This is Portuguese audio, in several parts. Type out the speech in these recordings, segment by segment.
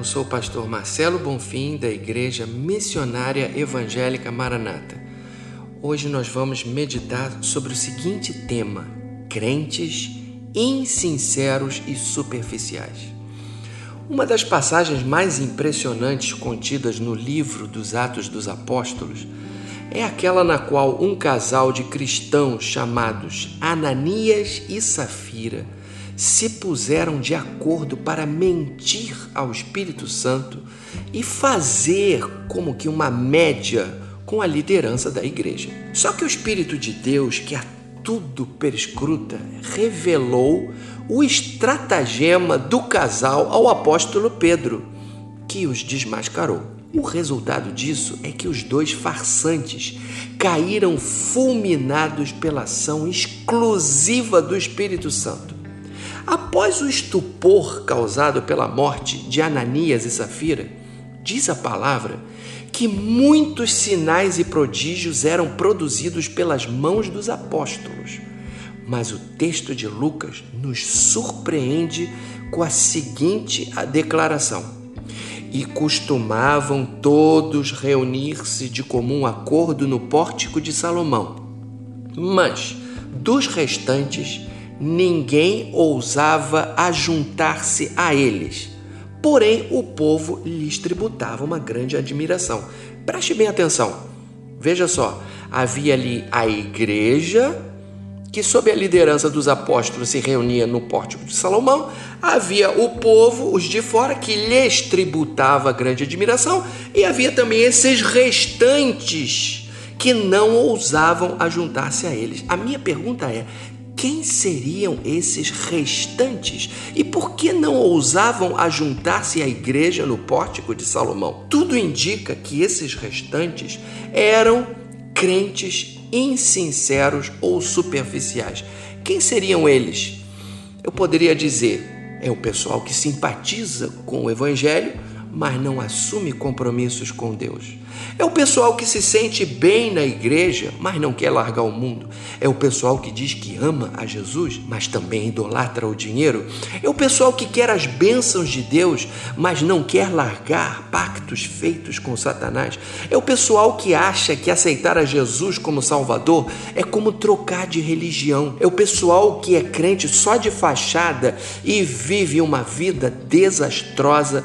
Eu sou o pastor Marcelo Bonfim, da Igreja Missionária Evangélica Maranata. Hoje nós vamos meditar sobre o seguinte tema: crentes insinceros e superficiais. Uma das passagens mais impressionantes contidas no livro dos Atos dos Apóstolos é aquela na qual um casal de cristãos chamados Ananias e Safira se puseram de acordo para mentir ao Espírito Santo e fazer como que uma média com a liderança da igreja. Só que o Espírito de Deus, que a tudo perscruta, revelou o estratagema do casal ao apóstolo Pedro, que os desmascarou. O resultado disso é que os dois farsantes caíram fulminados pela ação exclusiva do Espírito Santo. Após o estupor causado pela morte de Ananias e Safira, diz a palavra que muitos sinais e prodígios eram produzidos pelas mãos dos apóstolos. Mas o texto de Lucas nos surpreende com a seguinte declaração: E costumavam todos reunir-se de comum acordo no pórtico de Salomão. Mas dos restantes, ninguém ousava ajuntar-se a eles. Porém, o povo lhes tributava uma grande admiração. Preste bem atenção. Veja só, havia ali a igreja que sob a liderança dos apóstolos se reunia no pórtico de Salomão, havia o povo, os de fora, que lhes tributava grande admiração, e havia também esses restantes que não ousavam ajuntar-se a eles. A minha pergunta é: quem seriam esses restantes e por que não ousavam ajuntar-se à igreja no pórtico de Salomão? Tudo indica que esses restantes eram crentes insinceros ou superficiais. Quem seriam eles? Eu poderia dizer, é o pessoal que simpatiza com o evangelho, mas não assume compromissos com Deus. É o pessoal que se sente bem na igreja, mas não quer largar o mundo. É o pessoal que diz que ama a Jesus, mas também idolatra o dinheiro. É o pessoal que quer as bênçãos de Deus, mas não quer largar pactos feitos com Satanás. É o pessoal que acha que aceitar a Jesus como Salvador é como trocar de religião. É o pessoal que é crente só de fachada e vive uma vida desastrosa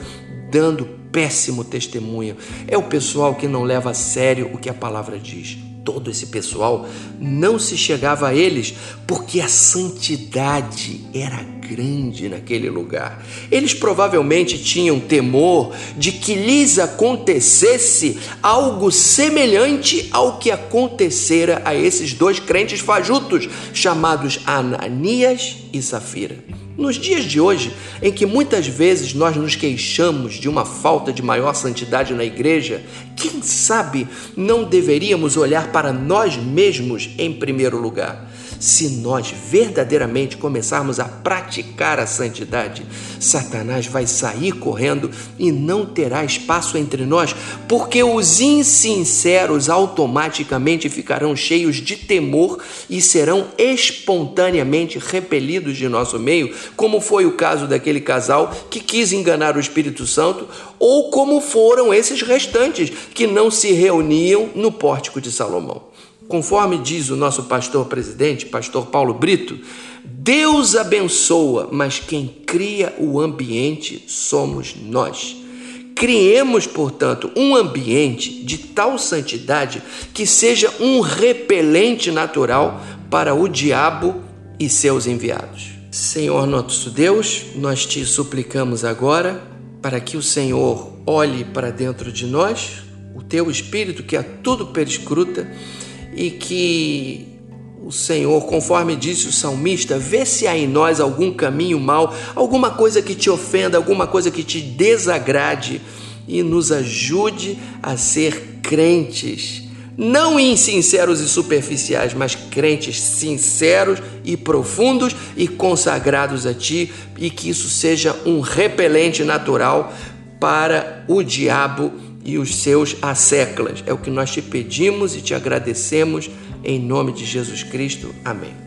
dando péssimo testemunho. É o pessoal que não leva a sério o que a palavra diz. Todo esse pessoal não se chegava a eles porque a santidade era grande naquele lugar. Eles provavelmente tinham temor de que lhes acontecesse algo semelhante ao que acontecera a esses dois crentes fajutos chamados Ananias e Safira. Nos dias de hoje, em que muitas vezes nós nos queixamos de uma falta de maior santidade na igreja, quem sabe não deveríamos olhar para nós mesmos em primeiro lugar? Se nós verdadeiramente começarmos a praticar a santidade, Satanás vai sair correndo e não terá espaço entre nós, porque os insinceros automaticamente ficarão cheios de temor e serão espontaneamente repelidos de nosso meio, como foi o caso daquele casal que quis enganar o Espírito Santo, ou como foram esses restantes que não se reuniam no pórtico de Salomão. Conforme diz o nosso pastor presidente, pastor Paulo Brito, Deus abençoa, mas quem cria o ambiente somos nós. Criemos, portanto, um ambiente de tal santidade que seja um repelente natural para o diabo e seus enviados. Senhor nosso Deus, nós te suplicamos agora para que o Senhor olhe para dentro de nós, o teu espírito que a tudo perscruta e que o Senhor, conforme disse o salmista, vê se há em nós algum caminho mau, alguma coisa que te ofenda, alguma coisa que te desagrade e nos ajude a ser crentes, não insinceros e superficiais, mas crentes sinceros e profundos e consagrados a ti, e que isso seja um repelente natural para o diabo e os seus asseclas. É o que nós te pedimos e te agradecemos em nome de Jesus Cristo. Amém.